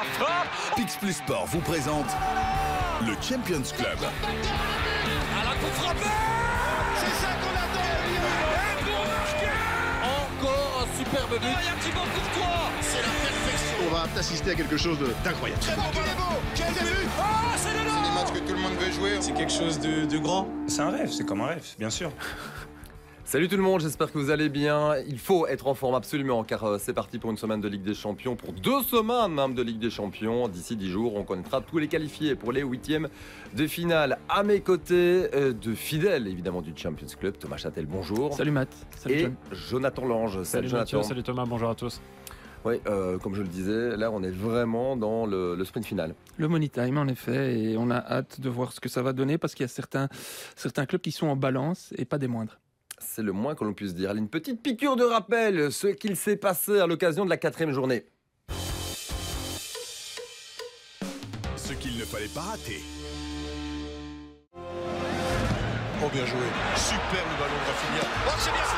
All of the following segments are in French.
la frappe Pix Plus Sport vous présente le Champions Club. À la coup frappé C'est ça qu'on attend Et pour marquer Encore un superbe but Il y a Thibaut Courtois C'est la perfection On va assister à quelque chose d'incroyable. Bon, Quel Ah, c'est le C'est des matchs que tout le monde veut jouer. C'est quelque chose de, de grand. C'est un rêve, c'est comme un rêve, bien sûr. Salut tout le monde, j'espère que vous allez bien. Il faut être en forme absolument car euh, c'est parti pour une semaine de Ligue des Champions, pour deux semaines même de Ligue des Champions. D'ici dix jours, on connaîtra tous les qualifiés pour les huitièmes de finale. À mes côtés, euh, de fidèles évidemment du Champions Club, Thomas Châtel, bonjour. Salut Matt. Salut Et. Jonathan Lange. Salut, Salut, Mathieu, Jonathan. salut Thomas, bonjour à tous. Oui, euh, comme je le disais, là on est vraiment dans le, le sprint final. Le money time en effet, et on a hâte de voir ce que ça va donner parce qu'il y a certains, certains clubs qui sont en balance et pas des moindres. C'est le moins que l'on puisse dire. Allez, Une petite piqûre de rappel, ce qu'il s'est passé à l'occasion de la quatrième journée. Ce qu'il ne fallait pas rater. Oh, bien joué. Superbe ballon de Rafinha. Oh, c'est bien fait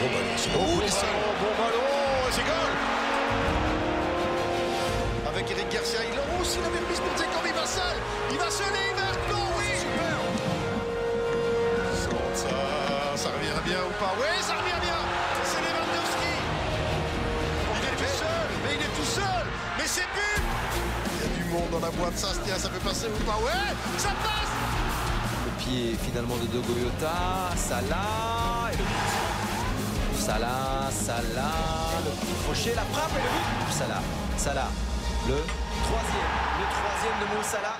Bon ballon. Oh, il est seul. Bon ballon, c'est goal Avec Eric Garcia, il enrousse, il avait remis pour comme il va seul Il va seul et il marque, dans la boîte. Ça, ça peut passer ou pas Ouais, ça passe Le pied finalement de Dogoyota, Salah et le but. Salah, Salah, le petit crochet, la frappe et le but. Salah, Salah, le troisième, le troisième de Mo Salah.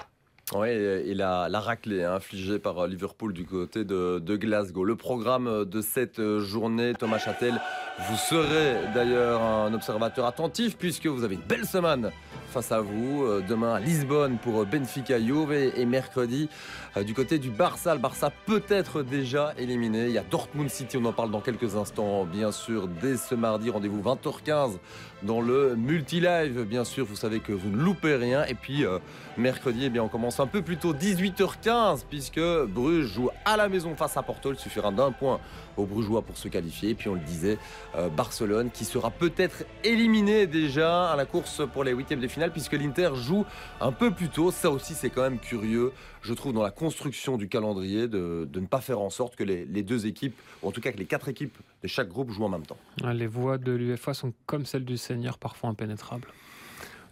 Oui, et la, la raclée hein, infligée par euh, Liverpool du côté de, de Glasgow. Le programme de cette euh, journée, Thomas Châtel, vous serez d'ailleurs un observateur attentif puisque vous avez une belle semaine face à vous. Euh, Demain à Lisbonne pour euh, Benfica Juve et, mercredi euh, du côté du Barça. Le Barça peut être déjà éliminé. Il y a Dortmund City, on en parle dans quelques instants bien sûr dès ce mardi. Rendez-vous 20h15 dans le multi-live. Bien sûr, vous savez que vous ne loupez rien. Et puis euh, mercredi, eh bien, on commence un peu plus tôt, 18h15, puisque Bruges joue à la maison face à Porto. Il suffira d'un point aux Brugeois pour se qualifier. Et puis on le disait, euh, Barcelone qui sera peut-être éliminé déjà à la course pour les huitièmes de finale, puisque l'Inter joue un peu plus tôt. Ça aussi, c'est quand même curieux, je trouve, dans la construction du calendrier, de, ne pas faire en sorte que les, les deux équipes, ou en tout cas que les quatre équipes de chaque groupe jouent en même temps. Les voies de l'UEFA sont comme celles du Seigneur, parfois impénétrables.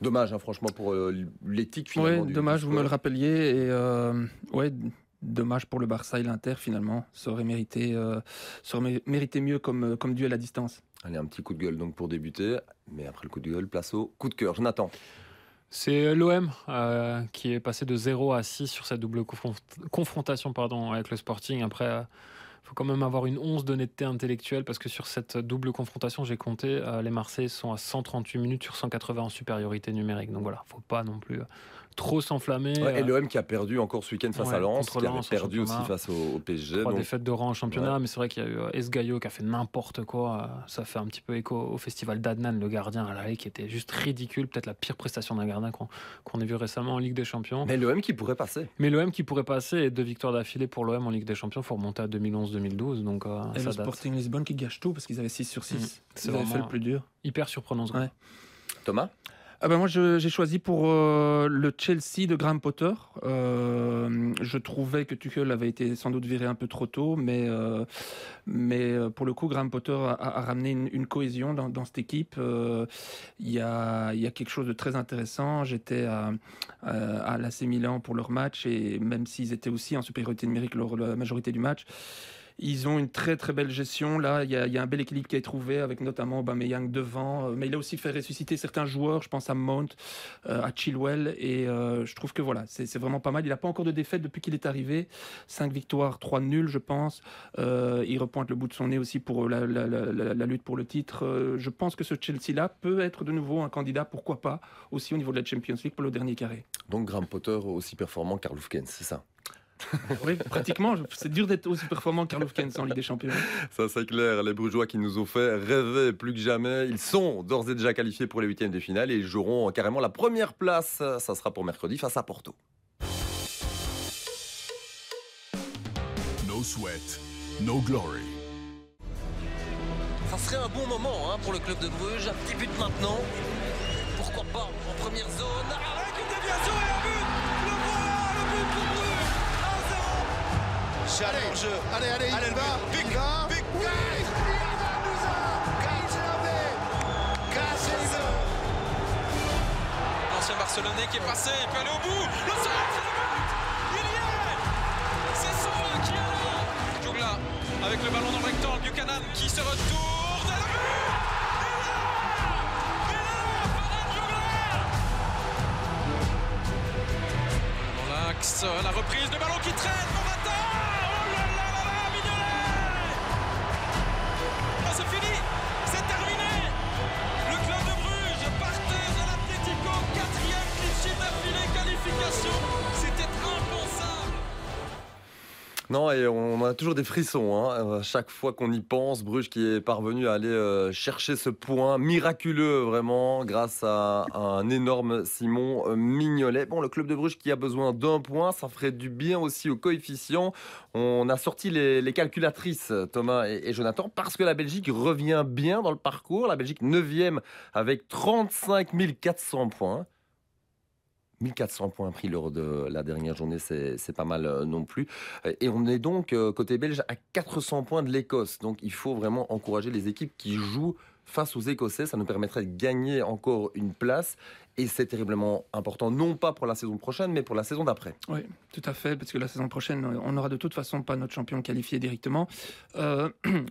Dommage, hein, franchement, pour euh, l'éthique finalement. Du- dommage, du vous me le rappeliez. Et euh, ouais, dommage pour le Barça et l'Inter finalement. Ça aurait mérité, euh, ça aurait mé- mérité mieux comme, comme duel à distance. Allez, un petit coup de gueule donc pour débuter. Mais après le coup de gueule, place au coup de cœur. Jonathan. C'est l'OM euh, qui est passé de 0 à 6 sur cette double confront- confrontation pardon, avec le Sporting. Après, faut quand même avoir une once d'honnêteté intellectuelle parce que sur cette double confrontation, j'ai compté, euh, les Marseillais sont à 138 minutes sur 180 en supériorité numérique. Donc voilà, faut pas non plus euh, trop s'enflammer. Ouais, et Euh, l'OM qui a perdu encore ce week-end face Ouais, à Lens, qui avait Lens en perdu aussi face au, au PSG. Trois donc- défaites de rang en championnat, mais c'est vrai qu'il y a eu euh, Esgaio qui a fait n'importe quoi. euh, Ça fait un petit peu écho au festival d'Adnan, le gardien à l'aller, qui était juste ridicule. Peut-être la pire prestation d'un gardien qu'on ait vu récemment en Ligue des Champions. Mais l'OM qui pourrait passer. Mais l'OM qui pourrait passer et deux victoires d'affilée pour l'OM en Ligue des Champions, faut remonter à 2011-2012. Donc euh, et ça le date. Sporting Lisbonne qui gâche tout parce qu'ils avaient 6 sur 6. Mhm. C'est avaient fait vraiment le plus dur. hyper surprenant. ce. Thomas? Ah ben moi j'ai choisi pour euh, le Chelsea de Graham Potter. Euh, je trouvais que Tuchel avait été sans doute viré un peu trop tôt, mais euh, mais pour le coup Graham Potter a, ramené une, cohésion dans, cette équipe. Il y a y a quelque chose de très intéressant. J'étais à à, à l'AC Milan pour leur match et même s'ils étaient aussi en supériorité numérique lors de la majorité du match. Ils ont une très très belle gestion. Là, il y a, un bel équilibre qui est trouvé avec notamment Aubameyang devant. Euh, Mais il a aussi fait ressusciter certains joueurs. Je pense à Mount, euh, à Chilwell. Et euh, je trouve que voilà, c'est vraiment pas mal. Il n'a pas encore de défaite depuis qu'il est arrivé. 5 victoires, 3 nuls, je pense. Il repointe le bout de son nez aussi pour la, lutte pour le titre. Je pense que ce Chelsea-là peut être de nouveau un candidat, pourquoi pas, aussi au niveau de la Champions League pour le dernier carré. Donc Graham Potter aussi performant Hufkens, c'est ça? Oui, pratiquement. C'est dur d'être aussi performant que Karl Hufkens en Ligue des Champions. Ça c'est clair, les Brugeois qui nous ont fait rêver plus que jamais, ils sont d'ores et déjà qualifiés pour les huitièmes de finale et ils joueront carrément la première place, ça sera pour mercredi face à Porto. No sweat, no glory. Ça serait un bon moment hein, pour le club de Bruges. Un petit but maintenant. Pourquoi pas en première zone Avec une déviation et un but Le voilà, le but pour Bruges 1-0 C'est allez, jeu. Allez, allez, Allez, il va. but. Il va. oui, il L'ancien Barcelonais qui est passé, il peut aller au bout. Le centre, c'est le but Il y est C'est Sora qui est là Jungla avec le ballon dans le rectangle, Buchanan qui se retourne. Et le but la reprise de ballon qui traîne, Morata Non, et on a toujours des frissons. Hein. À chaque fois qu'on y pense, Bruges qui est parvenu à aller euh, chercher ce point miraculeux, vraiment, grâce à un énorme Simon euh, Mignolet. Bon, le club de Bruges qui a besoin d'un point, ça ferait du bien aussi au coefficient. On a sorti les, calculatrices, Thomas et, et Jonathan, parce que la Belgique revient bien dans le parcours. La Belgique 9e avec 35 400 points. 1400 points pris lors de la dernière journée, c'est pas mal euh, non plus. Euh, Et on est donc, euh, côté belge, à 400 points de l'Écosse. Donc il faut vraiment encourager les équipes qui jouent face aux Écossais. Ça nous permettrait de gagner encore une place. Et c'est terriblement important, non pas pour la saison prochaine, mais pour la saison d'après. Oui, tout à fait, parce que la saison prochaine, on n'aura de toute façon pas notre champion qualifié directement.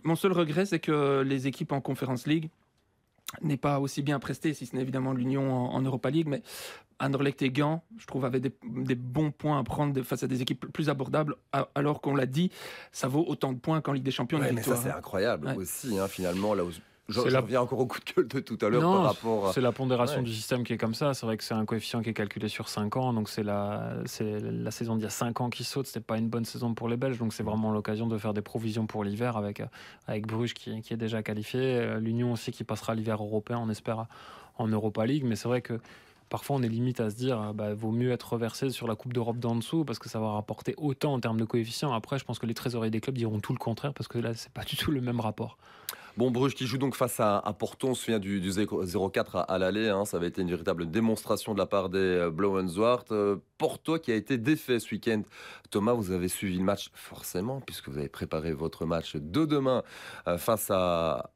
Mon seul regret, c'est que les équipes en Conference League n'aient pas aussi bien presté, si ce n'est évidemment l'Union en, en Europa League, mais Anderlecht et Gand, je trouve, avaient des, des bons points à prendre de- face à des équipes plus abordables, a- alors qu'on l'a dit, ça vaut autant de points qu'en Ligue des Champions. Ouais, mais ça, c'est hein. incroyable Ouais. aussi, hein, finalement. Là où je, la- reviens encore au coup de gueule de tout à l'heure par rapport à. C'est la pondération Ouais. du système qui est comme ça. C'est vrai que c'est un coefficient qui est calculé sur 5 ans. Donc c'est la, c'est la saison d'il y a 5 ans qui saute. C'était pas une bonne saison pour les Belges. Donc c'est vraiment l'occasion de faire des provisions pour l'hiver avec, avec Bruges qui, qui est déjà qualifié. Euh, L'Union aussi qui passera l'hiver européen, on espère, en Europa League. Mais c'est vrai que parfois on est limite à se dire euh, bah, vaut mieux être reversé sur la Coupe d'Europe d'en dessous parce que ça va rapporter autant en termes de coefficient. Après, je pense que les trésoriers des clubs diront tout le contraire parce que là, c'est pas du tout le même rapport. Bon, Bruges qui joue donc face à, à Porto, on se souvient du, du 0-4 à, à l'aller, hein, ça avait été une véritable démonstration de la part des Blauenzwart. Euh, Porto qui a été défait ce week-end. Thomas, vous avez suivi le match forcément, puisque vous avez préparé votre match de demain euh, face à,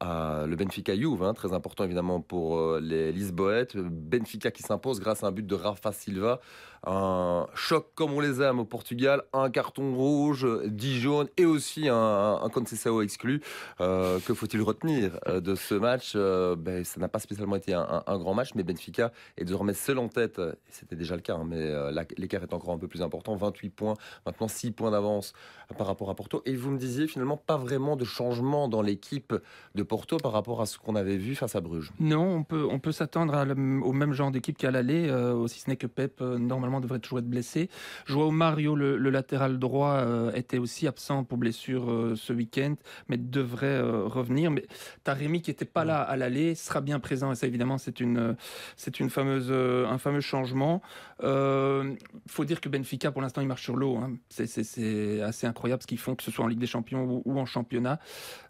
le Benfica Juve, hein, très important évidemment pour euh, les Lisboètes. Benfica qui s'impose grâce à un but de Rafa Silva. Un choc comme on les aime au Portugal, un carton rouge, 10 jaunes et aussi un, un, exclu. Euh, que faut-il retenir de ce match ben, Ça n'a pas spécialement été un, grand match, mais Benfica est désormais seul en tête. C'était déjà le cas, hein, mais la- l'écart est encore un peu plus important. 28 points, maintenant 6 points d'avance par rapport à Porto. Et vous me disiez finalement pas vraiment de changement dans l'équipe de Porto par rapport à ce qu'on avait vu face à Bruges. Non, on peut, s'attendre au même genre d'équipe qu'à l'aller, euh, aussi ce n'est que Pep, euh, normalement, devrait toujours être blessé. Joao Mario, le, latéral droit, euh, était aussi absent pour blessure euh, ce week-end, mais devrait euh, revenir. Mais Taremi, qui n'était pas là à l'aller, sera bien présent, et ça, évidemment, c'est une, euh, c'est une fameuse, euh, un fameux changement. Il faut dire que Benfica, pour l'instant, il marche sur l'eau. hein. C'est- assez incroyable ce qu'ils font, que ce soit en Ligue des Champions ou, en championnat.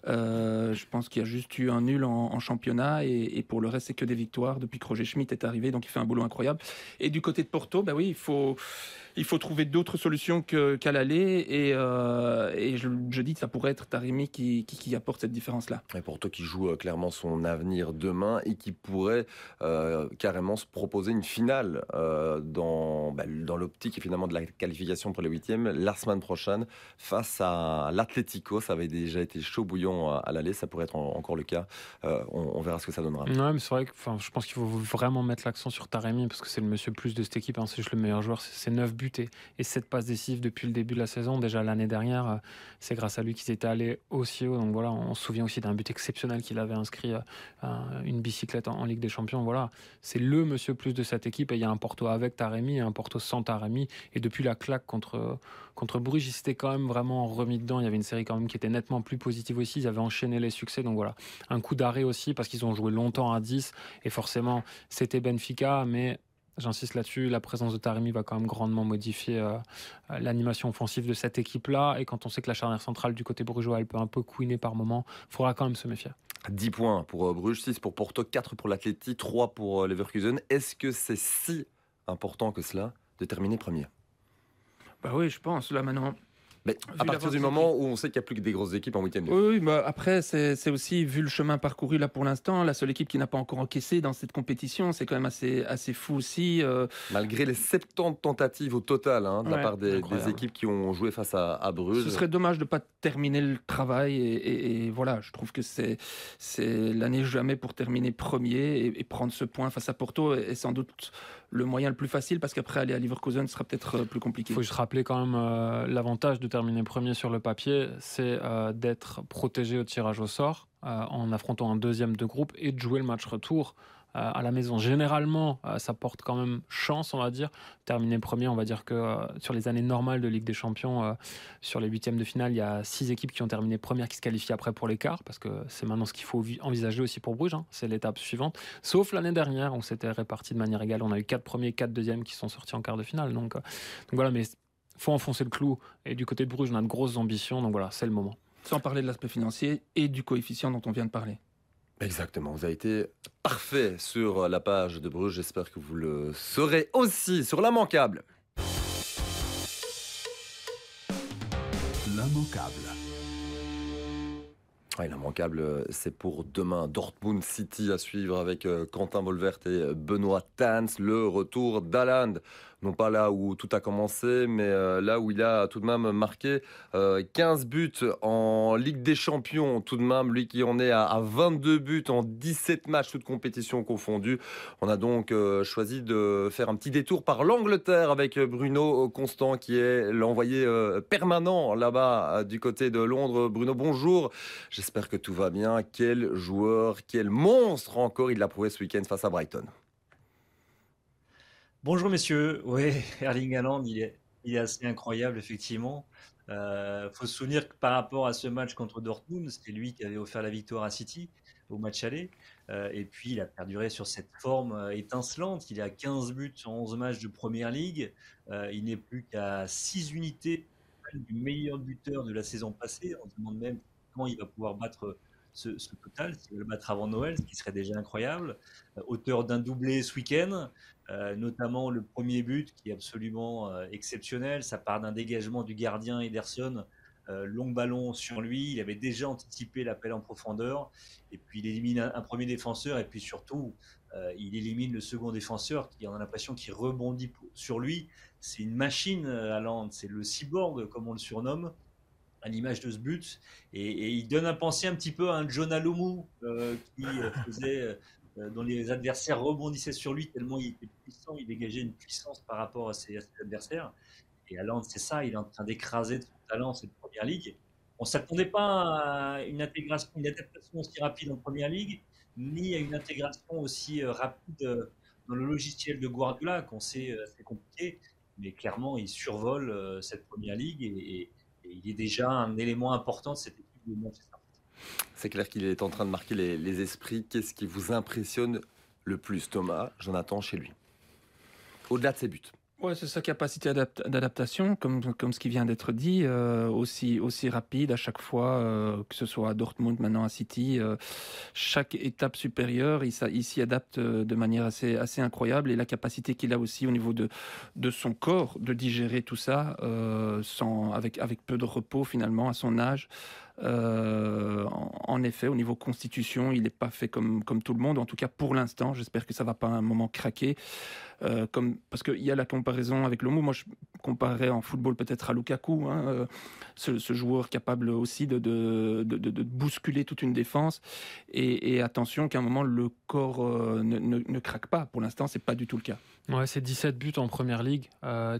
Euh, je pense qu'il y a juste eu un nul en, championnat et, et pour le reste, c'est que des victoires depuis que Roger Schmidt est arrivé. Donc, il fait un boulot incroyable. Et du côté de Porto, bah oui, il faut, il faut trouver d'autres solutions qu'à l'aller. Et, euh, et je, je dis que ça pourrait être Taremi qui, qui, qui apporte cette différence-là. Et Porto qui joue euh, clairement son avenir demain et qui pourrait euh, carrément se proposer une finale euh, dans, bah, dans l'optique finalement de la qualification pour les huitièmes la semaine prochaine face à l'Atlético. Ça avait déjà été chaud bouillon à, à l'aller, ça pourrait être en- encore le cas. Euh, on, on verra ce que ça donnera. Ouais, mais c'est vrai que je pense qu'il faut vraiment mettre l'accent sur Taremi parce que c'est le monsieur plus de cette équipe. hein, c'est juste le meilleur joueur. C'est c'est 9 et, et 7 passes décisives depuis le début de la saison. Déjà l'année dernière, euh, c'est grâce à lui qu'ils étaient allés aussi haut. Donc voilà, on se souvient aussi d'un but exceptionnel qu'il avait inscrit, euh, un- une bicyclette en, Ligue des Champions. Voilà, c'est le monsieur plus de cette équipe. Et il y a un Porto avec Taremi et un Porto sans Taremi. Et depuis la claque contre, contre Bruges, ils s'étaient quand même vraiment remis dedans. Il y avait une série quand même qui était nettement plus positive aussi. Ils avaient enchaîné les succès. Donc voilà, un coup d'arrêt aussi parce qu'ils ont joué longtemps à 10 et forcément c'était Benfica mais J'insiste là-dessus, la présence de Taremi va quand même grandement modifier euh, l'animation offensive de cette équipe-là. Et quand on sait que la charnière centrale du côté brugeois, elle peut un peu couiner par moment, il faudra quand même se méfier. 10 points pour Bruges, 6 pour Porto, 4 pour l'Atleti, 3 pour Leverkusen. Est-ce que c'est si important que cela de terminer premier? Bah oui, je pense. Là maintenant, mais à partir du moment où on sait qu'il n'y a plus que des grosses équipes en huitième. Oui, oui bah après, c'est aussi, vu le chemin parcouru là pour l'instant, la seule équipe qui n'a pas encore encaissé dans cette compétition, c'est quand même assez, assez fou aussi. Euh. Malgré les 70 tentatives au total hein, de la part des, équipes qui ont joué face à, Bruges. Ce serait dommage de ne pas terminer le travail. Et, voilà, je trouve que c'est l'année jamais pour terminer premier et, prendre ce point face à Porto est sans doute le moyen le plus facile parce qu'après aller à Leverkusen sera peut-être euh, plus compliqué. Il faut juste rappeler quand même euh, l'avantage de terminer premier sur le papier, c'est euh, d'être protégé au tirage au sort en affrontant un deuxième de groupe et de jouer le match retour à la maison. Généralement, euh, ça porte quand même chance, on va dire. Terminer premier, on va dire que euh, sur les années normales de Ligue des Champions, sur les huitièmes de finale, il y a six équipes qui ont terminé première qui se qualifient après pour l'écart, parce que c'est maintenant ce qu'il faut envisager aussi pour Bruges. Hein. C'est l'étape suivante. Sauf l'année dernière, où c'était réparti de manière égale. On a eu quatre premiers, quatre deuxièmes qui sont sortis en quart de finale. Donc, donc voilà, mais faut enfoncer le clou. Et du côté de Bruges, on a de grosses ambitions. Donc voilà, c'est le moment. Sans parler de l'aspect financier et du coefficient dont on vient de parler. Exactement, vous avez été parfait sur la page de Bruges. J'espère que vous le serez aussi sur l'immanquable. L'immanquable. Ouais, l'immanquable, c'est pour demain. Dortmund City à suivre avec euh, Quentin Volvert et Benoît Tans. Le retour d'Aland non pas là où tout a commencé, mais euh, là où il a tout de même marqué 15 euh, buts en Ligue des Champions, tout de même, lui qui en est à, 22 buts en 17 matchs, toutes compétitions confondues. On a donc euh, choisi de faire un petit détour par l'Angleterre avec Bruno Constant, qui est l'envoyé permanent là-bas du côté de Londres. Bruno, bonjour. J'espère que tout va bien. Quel joueur, quel monstre encore il l'a prouvé ce week-end face à Brighton. Bonjour messieurs, oui, Erling Haaland, il est, assez incroyable effectivement. Il euh, faut se souvenir que par rapport à ce match contre Dortmund, c'était lui qui avait offert la victoire à City au match aller. Euh, et puis il a perduré sur cette forme euh, étincelante. Il a 15 buts en 11 matchs de Première Ligue. il n'est plus qu'à 6 unités du meilleur buteur de la saison passée. On se demande même comment il va pouvoir battre ce, total, le battre avant Noël, ce qui serait déjà incroyable. auteur d'un doublé ce week-end. Euh, notamment le premier but qui est absolument euh, exceptionnel. Ça part d'un dégagement du gardien Ederson, euh, long ballon sur lui. Il avait déjà anticipé l'appel en profondeur. Et puis il élimine un, premier défenseur et puis surtout il élimine le second défenseur qui on a l'impression qu'il rebondit sur lui. C'est une machine à c'est le cyborg comme on le surnomme à l'image de ce but. Et, il donne un penser un petit peu à un John Alomou qui faisait euh, dont les adversaires rebondissaient sur lui tellement il était puissant, il dégageait une puissance par rapport à ses, adversaires. Et Alan, c'est ça, il est en train d'écraser de son talent cette première ligue. On ne s'attendait pas à une intégration, une adaptation aussi rapide en première ligue, ni à une intégration aussi euh, rapide euh, dans le logiciel de Guardiola, qu'on sait c'est compliqué. Mais clairement, il survole cette première ligue et, il est déjà un élément important de cette équipe de Manchester c'est clair qu'il est en train de marquer les, esprits. Qu'est-ce qui vous impressionne le plus, Thomas Jonathan, chez lui? Au-delà de ses buts Ouais, c'est sa capacité d'adaptation, comme, comme ce qui vient d'être dit, euh, aussi, aussi rapide à chaque fois, euh, que ce soit à Dortmund, maintenant à City. Euh, chaque étape supérieure, il, il s'y adapte de manière assez, assez incroyable. Et la capacité qu'il a aussi au niveau de, de son corps de digérer tout ça, sans, avec, avec peu de repos finalement à son âge. Euh, en, effet, au niveau constitution, il n'est pas fait comme, comme tout le monde. En tout cas, pour l'instant, j'espère que ça va pas un moment craquer. Euh, comme, parce qu'il y a la comparaison avec Lomo. Moi, je comparerais en football peut-être à Lukaku, hein, euh, ce, joueur capable aussi de, de, de, bousculer toute une défense. Et, attention qu'à un moment, le corps ne, ne, craque pas. Pour l'instant, c'est pas du tout le cas. Ouais, c'est 17 buts en première ligue.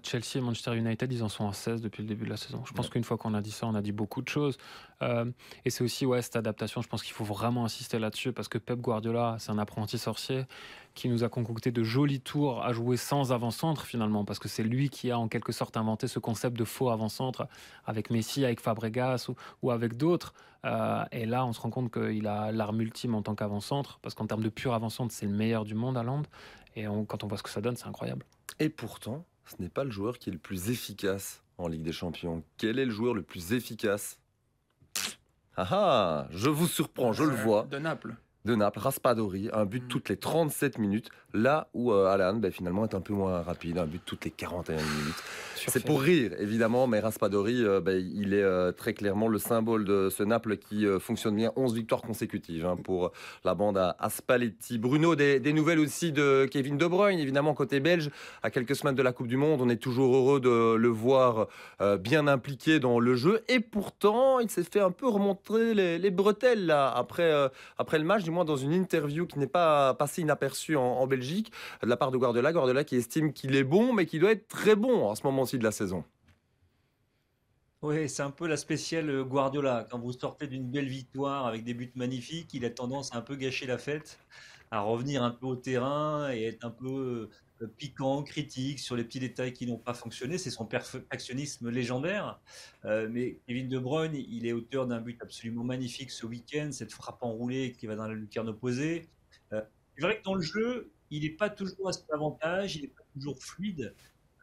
Chelsea et Manchester United, ils en sont à 16 depuis le début de la saison. Je pense qu'une fois qu'on a dit ça, on a dit beaucoup de choses. Euh, et c'est aussi ouais, cette adaptation, je pense qu'il faut vraiment insister là-dessus parce que Pep Guardiola, c'est un apprenti sorcier qui nous a concocté de jolis tours à jouer sans avant-centre finalement, parce que c'est lui qui a en quelque sorte inventé ce concept de faux avant-centre avec Messi, avec Fabregas ou, avec d'autres. Euh, et là, on se rend compte qu'il a l'arme ultime en tant qu'avant-centre, parce qu'en termes de pur avant-centre, c'est le meilleur du monde à Londres. Et quand on voit ce que ça donne, c'est incroyable. Et pourtant, ce n'est pas le joueur qui est le plus efficace en Ligue des Champions. Quel est le joueur le plus efficace Ah ah Je vous surprends, je le vois. De Naples de Naples, Raspadori, un but toutes les 37 minutes, là où euh, Alan ben, finalement est un peu moins rapide, un but toutes les 41 minutes. C'est pour rire évidemment, mais Raspadori, euh, ben, il est euh, très clairement le symbole de ce Naples qui fonctionne bien, 11 victoires consécutives hein, pour la bande à, Spalletti. Bruno, des, nouvelles aussi de Kevin De Bruyne, évidemment côté belge, à quelques semaines de la Coupe du Monde, on est toujours heureux de le voir bien impliqué dans le jeu, et pourtant il s'est fait un peu remonter les, bretelles là, après, après le match du moins dans une interview qui n'est pas passée inaperçue en, Belgique, de la part de Guardiola. Guardiola qui estime qu'il est bon, mais qui doit être très bon à ce moment-ci de la saison. Oui, c'est un peu la spéciale euh, Guardiola. Quand vous sortez d'une belle victoire avec des buts magnifiques, il a tendance à un peu gâcher la fête, à revenir un peu au terrain et être un peu euh, piquant, critique sur les petits détails qui n'ont pas fonctionné. C'est son perfectionnisme légendaire. Euh, mais Kevin De Bruyne, il est auteur d'un but absolument magnifique ce week-end, cette frappe enroulée qui va dans la lucarne opposée. Euh, c'est vrai que dans le jeu, il n'est pas toujours à cet avantage, il n'est pas toujours fluide.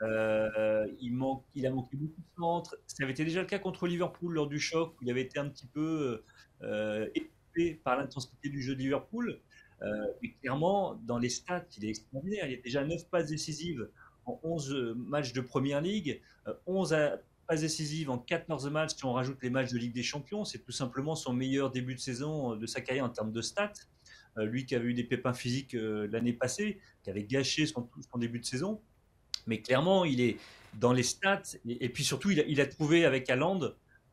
il, manque, il a manqué beaucoup de centres. Ça avait été déjà le cas contre Liverpool lors du choc, où il avait été un petit peu euh, par l'intensité du jeu de Liverpool. Euh, clairement, dans les stats, il est extraordinaire. Il y a déjà 9 passes décisives en 11 matchs de Première Ligue, 11 euh, passes décisives en 14 matchs si on rajoute les matchs de Ligue des Champions. C'est tout simplement son meilleur début de saison euh, de sa carrière en termes de stats. lui qui avait eu des pépins physiques l'année passée, qui avait gâché son, début de saison. Mais clairement, il est dans les stats. Et, puis surtout, il a, trouvé avec Haaland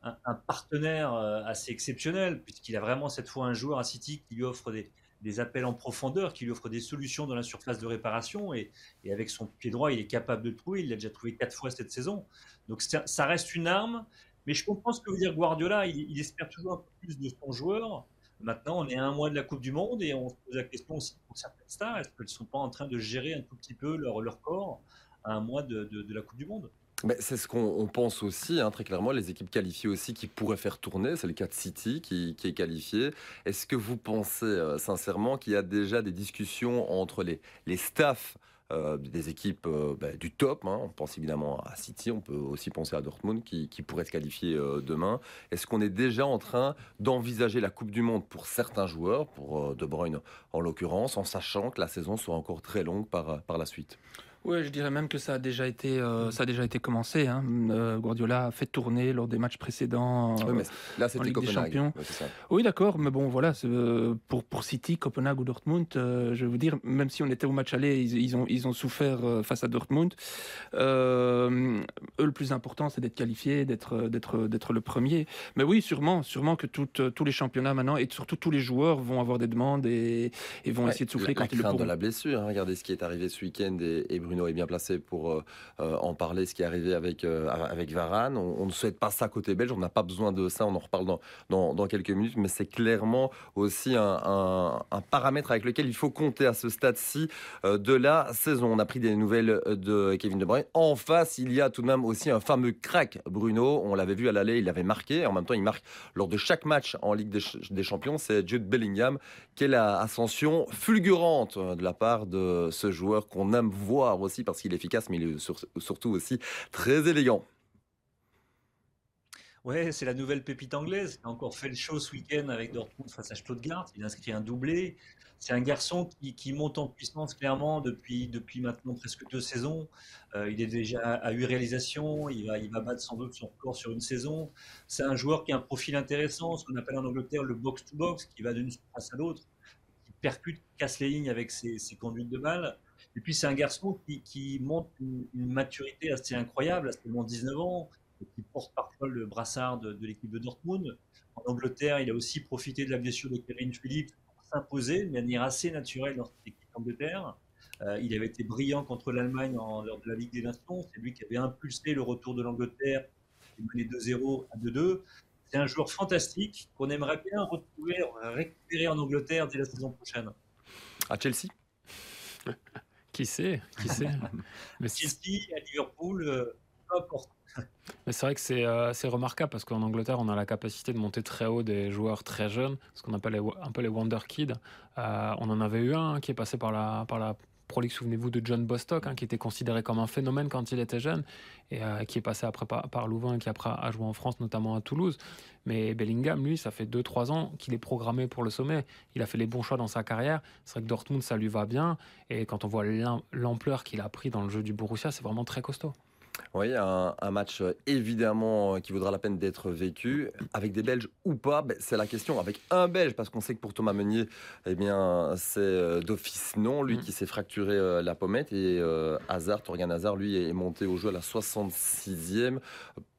un, un partenaire assez exceptionnel, puisqu'il a vraiment cette fois un joueur à City qui lui offre des, des appels en profondeur, qui lui offrent des solutions dans la surface de réparation. Et, avec son pied droit, il est capable de trouver. Il l'a déjà trouvé quatre fois cette saison. Donc ça reste une arme. Mais je comprends ce que veut dire Guardiola. Il, espère toujours un peu plus de son joueur. Maintenant, on est à un mois de la Coupe du Monde et on se pose la question aussi pour certaines stars est-ce qu'elles ne sont pas en train de gérer un tout petit peu leur, leur corps à un mois de la Coupe du Monde? C'est ce qu'on pense aussi, hein, très clairement, les équipes qualifiées aussi qui pourraient faire tourner. C'est le cas de City qui, est qualifié. Est-ce que vous pensez euh, sincèrement qu'il y a déjà des discussions entre les, les staffs euh, des équipes euh, bah, du top. Hein? On pense évidemment à City, on peut aussi penser à Dortmund qui, pourrait se qualifier demain. Est-ce qu'on est déjà en train d'envisager la Coupe du Monde pour certains joueurs, pour De Bruyne en l'occurrence, en sachant que la saison sera encore très longue par, par la suite? Oui, je dirais même que ça a déjà été, euh, ça a déjà été commencé. Hein. Euh, Guardiola a fait tourner lors des matchs précédents. oui, mais là, c'était Copenhague. oui, d'accord, mais bon, voilà, euh, pour, pour City, Copenhague ou Dortmund, je vais vous dire, même si on était au match aller, ils, ont, ils ont souffert face à Dortmund. eux, le plus important, c'est d'être qualifié, d'être, d'être, d'être le premier. Mais oui, sûrement, sûrement que tous les championnats maintenant et surtout tous les joueurs vont avoir des demandes et, et vont essayer de souffler quand ils le pourront. de la blessure. Hein. Regardez ce qui est arrivé ce week-end et, et Bruno est bien placé pour euh, euh, en parler, ce qui est arrivé avec, euh, avec Varane. On, ne souhaite pas ça côté belge, on n'a pas besoin de ça, on en reparle dans, dans, quelques minutes, mais c'est clairement aussi un, paramètre avec lequel il faut compter à ce stade-ci de la saison. On a pris des nouvelles de Kevin De Bruyne. En face, il y a tout de même aussi un fameux crack, Bruno. On l'avait vu à l'aller, il avait marqué. En même temps, il marque lors de chaque match en Ligue des, Champions. C'est Jude Bellingham. Quelle ascension fulgurante de la part de ce joueur qu'on aime voir aussi parce qu'il est efficace, mais il est surtout aussi très élégant. Ouais, c'est la nouvelle pépite anglaise. Il a encore fait le show ce week-end avec Dortmund face à Stuttgart. Il a inscrit un doublé. C'est un garçon qui, monte en puissance clairement depuis, depuis maintenant presque deux saisons. Euh, il est déjà à huit réalisations. Il va, il va battre sans doute son record sur une saison. C'est un joueur qui a un profil intéressant, ce qu'on appelle en Angleterre le box-to-box, qui va d'une surface à l'autre, qui percute, casse les lignes avec ses, ses conduites de balle. Et puis c'est un garçon qui, qui montre une, maturité assez incroyable, à seulement 19 ans, et qui porte parfois le brassard de, l'équipe de Dortmund. En Angleterre, il a aussi profité de la blessure de Kevin Phillips pour s'imposer de manière assez naturelle dans cette équipe d'Angleterre. Euh, il avait été brillant contre l'Allemagne lors de la Ligue des Nations. C'est lui qui avait impulsé le retour de l'Angleterre, qui menait 2-0 à 2-2. C'est un joueur fantastique qu'on aimerait bien retrouver, récupérer en Angleterre dès la saison prochaine. À Chelsea? Qui sait Qui sait Mais à Liverpool, euh, peu importe. Mais c'est vrai que c'est euh, remarquable parce qu'en Angleterre, on a la capacité de monter très haut des joueurs très jeunes, ce qu'on appelle un peu les Wonder Kids. Euh, on en avait eu un qui est passé par la, par la Souvenez-vous de John Bostock, hein, qui était considéré comme un phénomène quand il était jeune, et euh, qui est passé après par, Louvain, et qui après a joué en France, notamment à Toulouse. Mais Bellingham, lui, ça fait 2-3 ans qu'il est programmé pour le sommet. Il a fait les bons choix dans sa carrière. C'est vrai que Dortmund, ça lui va bien. Et quand on voit l'am- l'ampleur qu'il a pris dans le jeu du Borussia, c'est vraiment très costaud. Oui, un, un match euh, évidemment euh, qui vaudra la peine d'être vécu. Avec des Belges ou pas, ben, c'est la question. Avec un Belge, parce qu'on sait que pour Thomas Meunier, eh bien, c'est euh, d'office non, lui Mm. qui s'est fracturé la pommette. Et euh, Hazard, Torgan Hazard, lui, est monté au jeu à la 66e.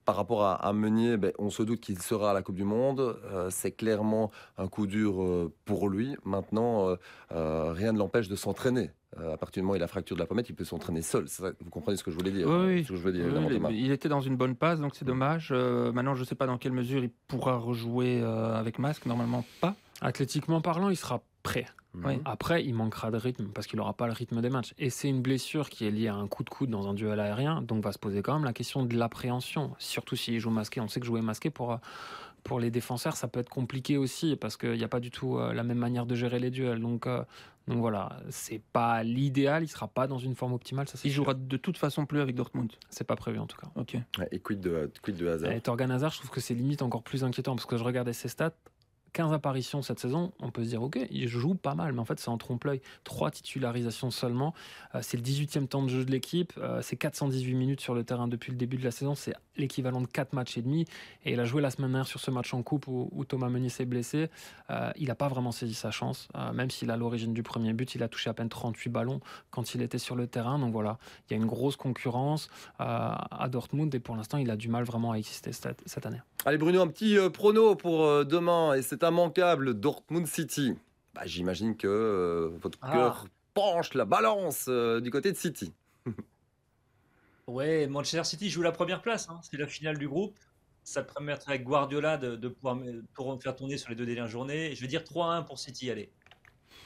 Par rapport à, à Meunier, ben, on se doute qu'il sera à la Coupe du Monde. Euh, c'est clairement un coup dur euh, pour lui. Maintenant, euh, euh, rien ne l'empêche de s'entraîner. Euh, à partir du moment où il a fracture de la pommette, il peut s'entraîner seul. Ça- vous comprenez ce que je voulais dire Oui, oui. Ce que je veux dire, Oui, évidemment, il, il était dans une bonne passe, donc c'est dommage. Euh, maintenant, je ne sais pas dans quelle mesure il pourra rejouer euh, avec masque. Normalement, pas. Athlétiquement parlant, il sera prêt. Oui. Après, il manquera de rythme parce qu'il n'aura pas le rythme des matchs. Et c'est une blessure qui est liée à un coup de coude dans un duel aérien, donc va se poser quand même la question de l'appréhension. Surtout s'il joue masqué. On sait que jouer masqué pour, euh, pour les défenseurs, ça peut être compliqué aussi parce qu'il n'y a pas du tout euh, la même manière de gérer les duels. Donc, euh, donc voilà, c'est pas l'idéal. Il sera pas dans une forme optimale. Ça, Il sûr. jouera de toute façon plus avec Dortmund. C'est pas prévu en tout cas. Ok. Et quid de, quid de Hazard Et Torgan Hazard, je trouve que c'est limite encore plus inquiétant parce que je regardais ses stats. 15 apparitions cette saison, on peut se dire ok, il joue pas mal, mais en fait c'est en trompe-l'œil. Trois titularisations seulement. Euh, c'est le 18e temps de jeu de l'équipe. Euh, c'est 418 minutes sur le terrain depuis le début de la saison. C'est l'équivalent de 4 matchs et demi. Et il a joué la semaine dernière sur ce match en coupe où, Thomas Meunier s'est blessé. Euh, il n'a pas vraiment saisi sa chance. Même s'il a l'origine du premier but, il a touché à peine 38 ballons quand il était sur le terrain. Donc voilà, il y a une grosse concurrence à Dortmund et pour l'instant il a du mal vraiment à exister cette, année. Allez Bruno, un petit prono pour demain et c'est immanquable Dortmund City. Bah, J'imagine que euh, votre Ah. cœur penche la balance euh, du côté de City. Ouais, Manchester City joue la première place. hein. C'est la finale du groupe. Ça permettrait avec Guardiola de, de pouvoir me- pour faire tourner sur les deux dernières journées. Je vais dire 3-1 pour City. Allez.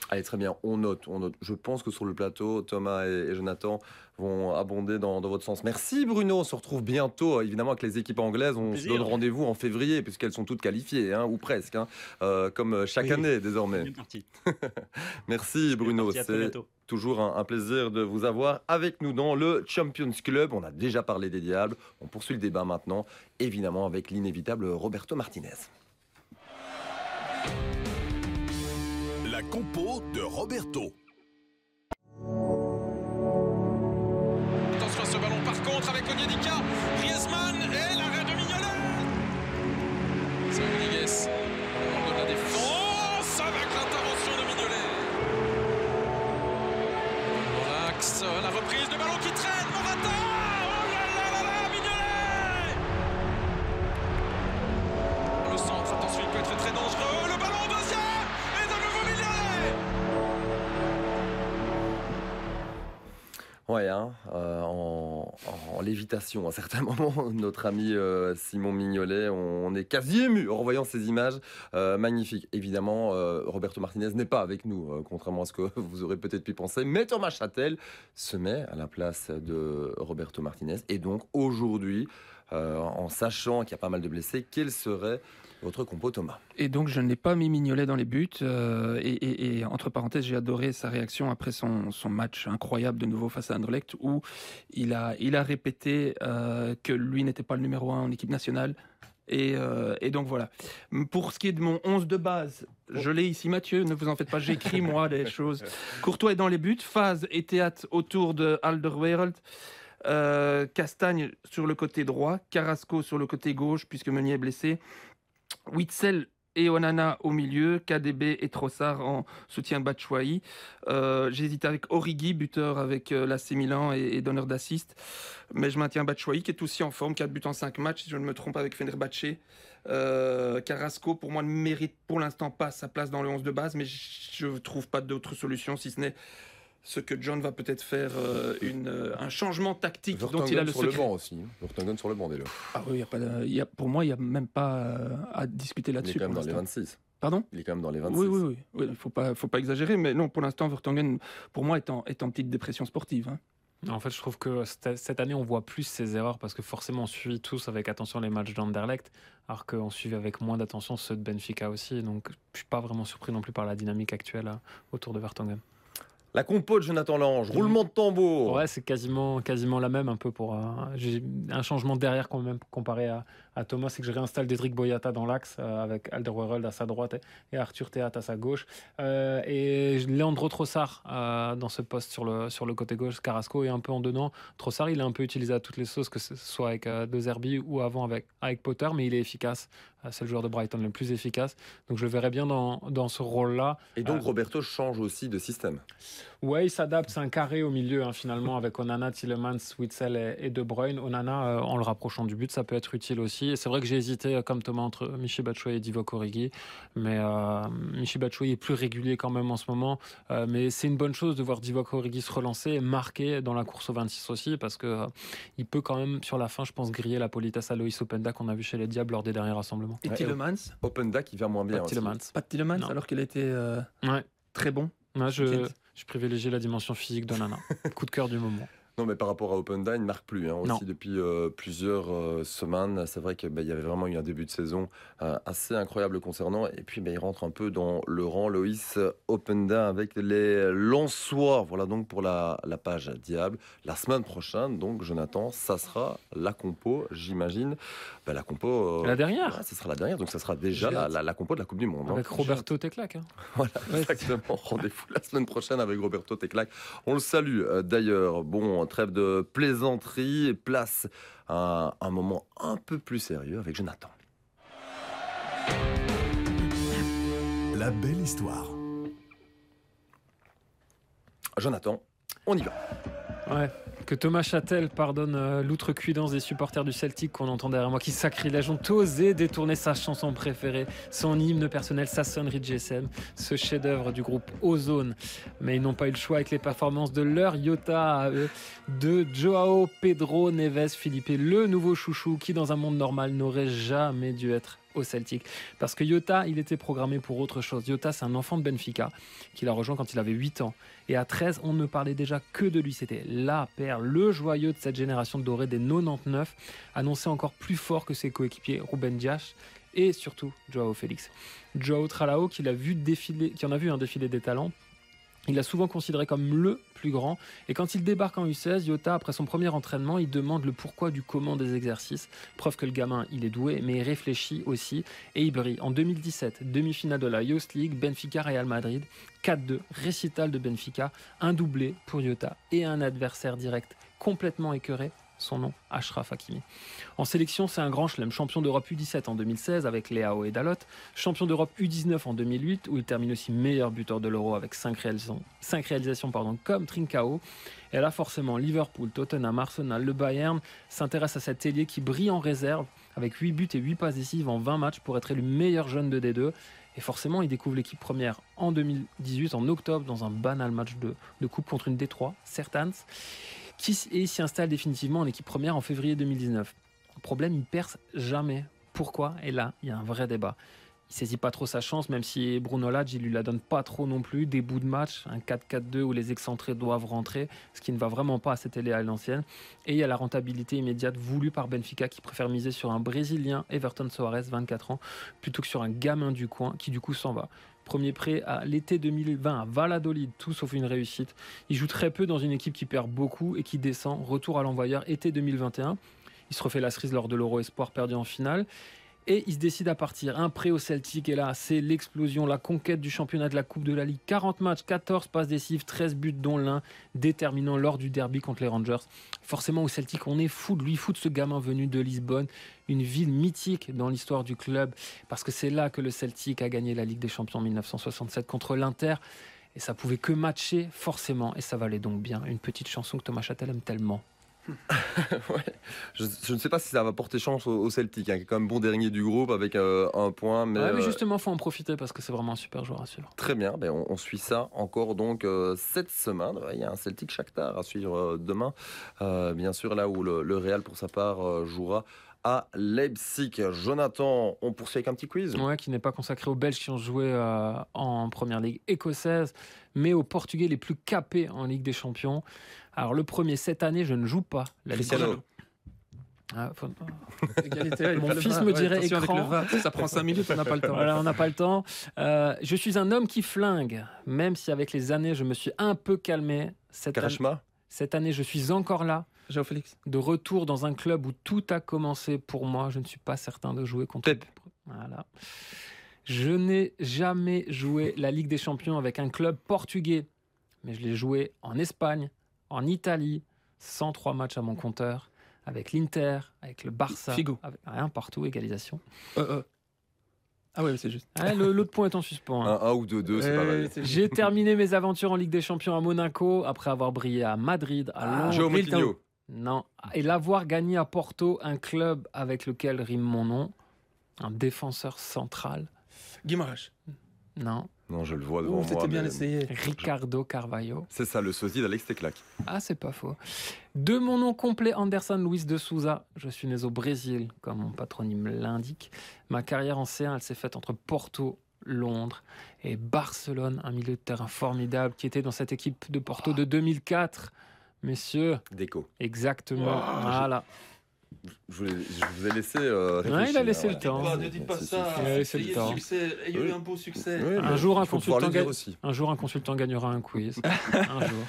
Allez très bien, on note, on note. Je pense que sur le plateau, Thomas et, Jonathan vont abonder dans, dans votre sens. Merci Bruno, on se retrouve bientôt évidemment avec les équipes anglaises. On se donne rendez-vous en février puisqu'elles sont toutes qualifiées, hein, ou presque, hein, euh, comme chaque Oui. année désormais. Merci Bruno, c'est toujours un, un plaisir de vous avoir avec nous dans le Champions Club. On a déjà parlé des Diables, on poursuit le débat maintenant, évidemment avec l'inévitable Roberto Martinez. Compo de Roberto. Lévitation à certains moments, notre ami euh, Simon Mignolet, on, est quasi ému en voyant ces images euh, magnifiques. Évidemment, euh, Roberto Martinez n'est pas avec nous, contrairement à ce que vous aurez peut-être pu penser, mais Thomas Châtel se met à la place de Roberto Martinez. Et donc aujourd'hui, en sachant qu'il y a pas mal de blessés, quel serait votre compo Thomas Et donc, je n'ai pas mis Mignolet dans les buts. euh, et, et- et entre parenthèses, j'ai adoré sa réaction après son, son match incroyable de nouveau face à Anderlecht, où il a, il a répété euh, que lui n'était pas le numéro un en équipe nationale. Et, euh, et donc voilà. Pour ce qui est de mon 11 de base, je l'ai ici, Mathieu, ne vous en faites pas, j'écris moi des choses. Courtois est dans les buts, Phase et Théâtre autour de Alderweireld. Euh, Castagne sur le côté droit, Carrasco sur le côté gauche, puisque Meunier est blessé. Witzel et Onana au milieu, KDB et Trossard en soutien Batshuayi. Euh, J'hésite avec Origi, buteur avec euh, l'AC Milan et, donneur d'assist. Mais je maintiens Batshuayi qui est aussi en forme, 4 buts en 5 matchs, si je ne me trompe, avec Fenerbahce. Euh, Carrasco, pour moi, ne mérite pour l'instant pas sa place dans le 11 de base, mais je ne trouve pas d'autre solution si ce n'est ce que John va peut-être faire euh, une, euh, un changement tactique dont il a le sur le banc aussi. hein. Vertonghen sur le banc déjà. Ah oui, y a pas de- y a- pour moi, il n'y a même pas euh, à discuter Il est là-dessus. quand même dans les l'instant. 26. Pardon? Il est quand même dans les 26. Oui, oui, oui. oui. Il ne faut pas, faut pas exagérer, mais non, pour l'instant, Vertonghen, pour moi, est en, est en petite dépression sportive. hein. En fait, je trouve que cette année, on voit plus ces erreurs parce que forcément, on suit tous avec attention les matchs d'Anderlecht, alors qu'on suivait avec moins d'attention ceux de Benfica aussi. Donc, je suis pas vraiment surpris non plus par la dynamique actuelle euh, autour de Vertonghen. La compo de Jonathan Lange, roulement de tambour. Ouais, c'est quasiment, la même, un peu pour. un changement derrière quand même comparé à, à Thomas, c'est que je réinstalle Dédric Boyata dans l'axe euh, avec Alderweireld à sa droite et, Arthur Théat à sa gauche. Euh, et Leandro Trossard euh, dans ce poste sur le, sur le côté gauche. Carrasco est un peu en dedans. Trossard, il est un peu utilisé à toutes les sauces, que ce soit avec De Zerbi ou avant avec, avec Potter, mais il est efficace. C'est le joueur de Brighton le plus efficace. Donc je le verrai bien dans, dans ce rôle-là. Et donc Roberto change aussi de système. Ouais, il s'adapte. C'est un carré au milieu, hein, finalement, avec Onana, Tillemans, Witzel et, et De Bruyne. Onana, en le rapprochant du but, ça peut être utile aussi. C'est vrai que j'ai hésité, euh, comme Thomas, entre Michi Batshuayi et Divock Origi. Mais euh, Michi Batshuayi est plus régulier quand même en ce moment. Euh, mais c'est une bonne chose de voir Divock Origi se relancer et marquer dans la course au 26 aussi, parce que euh, il peut quand même, sur la fin, je pense, griller la politesse à Loïs Openda qu'on a vu chez les Diables lors des derniers rassemblements. Et Ouais, Tillemans Openda qui vient moins bien. Pas aussi. Tillemans. Pas de Tillemans, alors qu'il a été euh, Ouais. très bon. Moi, je, je privilégie la dimension physique d'Onana. Coup de cœur du moment. Non, mais par rapport à Openda, il ne marque plus. hein, aussi depuis euh, plusieurs euh, semaines. C'est vrai qu'il y avait vraiment eu un début de saison euh, assez incroyable concernant. Et puis, ben, il rentre un peu dans le rang Loïs Openda avec les Lensois. Voilà donc pour la, la page Diable. La semaine prochaine, donc, Jonathan, ça sera la compo, j'imagine. Ben, la compo. La dernière ouais, ce sera la dernière. Donc, ça sera déjà la, hâte. la- la compo de la Coupe du Monde. hein. Avec Roberto Teclac. hein. Voilà, Ouais. exactement. Rendez-vous la semaine prochaine avec Roberto Teclac. On le salue d'ailleurs. Bon, trêve de plaisanterie et place à un moment un peu plus sérieux avec Jonathan. La belle histoire. Jonathan, on y va. Ouais. Que Thomas Châtel pardonne euh, l'outrecuidance des supporters du Celtic qu'on entend derrière moi, qui sacrilège, ont osé détourner sa chanson préférée, son hymne personnel, sa sonnerie de GSM, ce chef-d'œuvre du groupe Ozone. Mais ils n'ont pas eu le choix avec les performances de leur Iota de Joao Pedro Neves Felipe, le nouveau chouchou qui, dans un monde normal, n'aurait jamais dû être au Celtic. Parce que Iota, il était programmé pour autre chose. Iota, c'est un enfant de Benfica qu'il a rejoint quand il avait 8 ans. Et à 13, on ne parlait déjà que de lui. C'était la le joyeux de cette génération dorée des 99, annoncé encore plus fort que ses coéquipiers Ruben Dias et surtout Joao Félix. Joao Tralao, qui, qui en a vu un défilé des talents, il l'a souvent considéré comme le plus grand. Et quand il débarque en U16, Yota, après son premier entraînement, il demande le pourquoi du comment des exercices. Preuve que le gamin, il est doué, mais il réfléchit aussi. Et il brille. En 2017, demi-finale de la Youth League, Benfica Real Madrid, 4-2, récital de Benfica, un doublé pour Yota et un adversaire direct complètement écœuré. Son nom, Ashraf Hakimi. En sélection, c'est un grand chelem. Champion d'Europe U17 en 2016 avec Léao et Dalot. Champion d'Europe U19 en 2008 où il termine aussi meilleur buteur de l'Euro avec 5 réalisations, pardon, comme Trincao. Et là, forcément, Liverpool, Tottenham, Arsenal, le Bayern s'intéressent à cet ailier qui brille en réserve avec 8 buts et 8 passes décisives en 20 matchs pour être élu meilleur jeune de D2. Et forcément, il découvre l'équipe première en 2018, en octobre, dans un banal match de, de coupe contre une D3, Certans, qui s'y installe définitivement en équipe première en février 2019. Problème, il perce jamais. Pourquoi? Et là, il y a un vrai débat. Il saisit pas trop sa chance, même si Bruno Lage, il lui la donne pas trop non plus. Des bouts de match, un 4-4-2 où les excentrés doivent rentrer, ce qui ne va vraiment pas à cette télé à l'ancienne. Et il y a la rentabilité immédiate voulue par Benfica qui préfère miser sur un Brésilien, Everton Soares, 24 ans, plutôt que sur un gamin du coin qui du coup s'en va. Premier prêt à l'été 2020 à Valladolid, tout sauf une réussite. Il joue très peu dans une équipe qui perd beaucoup et qui descend. Retour à l'envoyeur été 2021. Il se refait la cerise lors de l'Euro Espoir perdu en finale. Et il se décide à partir. Un prêt au Celtic, et là, c'est l'explosion, la conquête du championnat de la Coupe de la Ligue. 40 matchs, 14 passes décisives, 13 buts, dont l'un déterminant lors du derby contre les Rangers. Forcément, au Celtic, on est fou de lui, fou de ce gamin venu de Lisbonne, une ville mythique dans l'histoire du club, parce que c'est là que le Celtic a gagné la Ligue des Champions en 1967 contre l'Inter. Et ça pouvait que matcher, forcément, et ça valait donc bien. Une petite chanson que Thomas Châtel aime tellement. Ouais. Je, je ne sais pas si ça va porter chance au, au Celtic, hein, qui est quand même bon dernier du groupe avec euh, un point. Mais, Ouais, mais euh, justement, faut en profiter parce que c'est vraiment un super joueur à suivre. Très bien, ben on, on suit ça encore donc euh, cette semaine. Il y a un Celtic Shakhtar à suivre euh, demain. Bien sûr, là où le, le Real, pour sa part, jouera à Leipzig. Jonathan, on poursuit avec un petit quiz? Ouais, qui n'est pas consacré aux Belges qui ont joué euh, en première ligue écossaise, mais aux Portugais les plus capés en Ligue des Champions. Alors, le premier, cette année, je ne joue pas la Ligue des Cristiano. Champions. Ah, faut- Égalité, Mon le fils me ouais, dirait avec écran. le VAR, Ça prend 5 minutes, on n'a pas le temps. Voilà, on n'a pas le temps. Euh, je suis un homme qui flingue, même si avec les années, je me suis un peu calmé. Cette, cette année, je suis encore là, Jean Félix. de retour dans un club où tout a commencé pour moi. Je ne suis pas certain de jouer contre. Pep. Voilà. Je n'ai jamais joué la Ligue des Champions avec un club portugais, mais je l'ai joué en Espagne, en Italie, 103 matchs à mon compteur, avec l'Inter, avec le Barça, Figo. avec rien partout, égalisation. Euh, euh. Ah ouais, c'est juste. Ah, L'autre point est en suspens. hein. Un 1 ou 2-2, c'est pas Ouais, mal. J'ai terminé mes aventures en Ligue des Champions à Monaco après avoir brillé à Madrid, à Ah, Londres. Milton. Moutinho. Non. Et l'avoir gagné à Porto, un club avec lequel rime mon nom, un défenseur central. Guimaraes. Non. Non, je le vois devant Oh, moi. c'était bien mais- essayé. Ricardo Carvalho. C'est ça, le sosie d'Alex Teclac. Ah, c'est pas faux. De mon nom complet, Anderson Luiz de Souza. Je suis né au Brésil, comme mon patronyme l'indique. Ma carrière en C1, elle s'est faite entre Porto, Londres et Barcelone, un milieu de terrain formidable qui était dans cette équipe de Porto de 2004. Messieurs, Déco. exactement. voilà. Je je vous ai laissé euh, Ouais, il a laissé ouais. le temps. Pas- ne dites pas Si, si, ça. si. Il a laissé le Ayez temps. succès. Il y a eu un beau succès. Oui, Un mais jour, un consultant ga- aussi. Un jour, un consultant gagnera un quiz. un jour.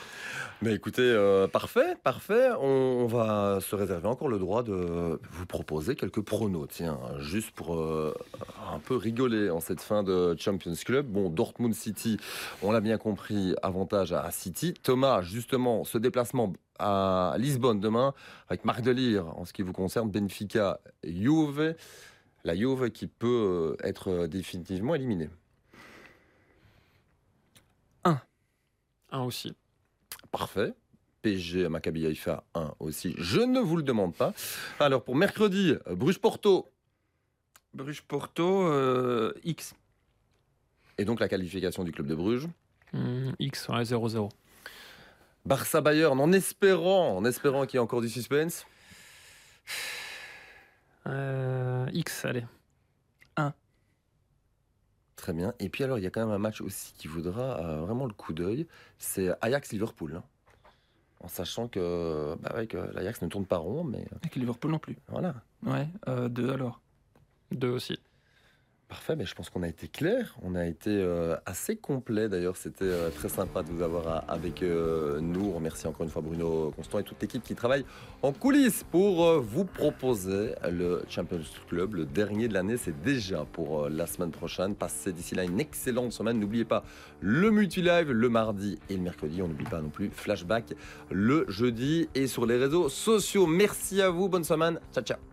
Mais écoutez, euh, parfait, parfait. On, va se réserver encore le droit de vous proposer quelques pronos, tiens, juste pour euh, un peu rigoler en cette fin de Champions Club. Bon, Dortmund City, on l'a bien compris, avantage à City. Thomas, justement, ce déplacement à Lisbonne demain, avec Marc Delire, en ce qui vous concerne, Benfica Juve. La Juve qui peut euh, être définitivement éliminée. Un aussi. Parfait. PSG Maccabi Haïfa 1 aussi. Je ne vous le demande pas. Alors pour mercredi, Bruges-Porto. Bruges Porto, euh, X. Et donc la qualification du club de Bruges. Hmm, X, ouais, 0-0. Barça Bayern en espérant, en espérant qu'il y ait encore du suspense. Euh, X, allez. Très bien. Et puis alors il y a quand même un match aussi qui voudra euh, vraiment le coup d'œil. C'est Ajax-Liverpool. hein. En sachant que, bah ouais, que l'Ajax ne tourne pas rond, mais Et que Liverpool non plus. voilà. Ouais, euh, deux alors. 2 aussi. Parfait, mais je pense qu'on a été clair, on a été euh, assez complet d'ailleurs, c'était euh, très sympa de vous avoir à- avec euh, nous. On remercie encore une fois Bruno Constant et toute l'équipe qui travaille en coulisses pour euh, vous proposer le Champions Club. Le dernier de l'année, c'est déjà pour euh, la semaine prochaine. Passez d'ici là une excellente semaine. N'oubliez pas le multi-live le mardi et le mercredi. On n'oublie pas non plus Flashback le jeudi et sur les réseaux sociaux. Merci à vous, bonne semaine, ciao ciao.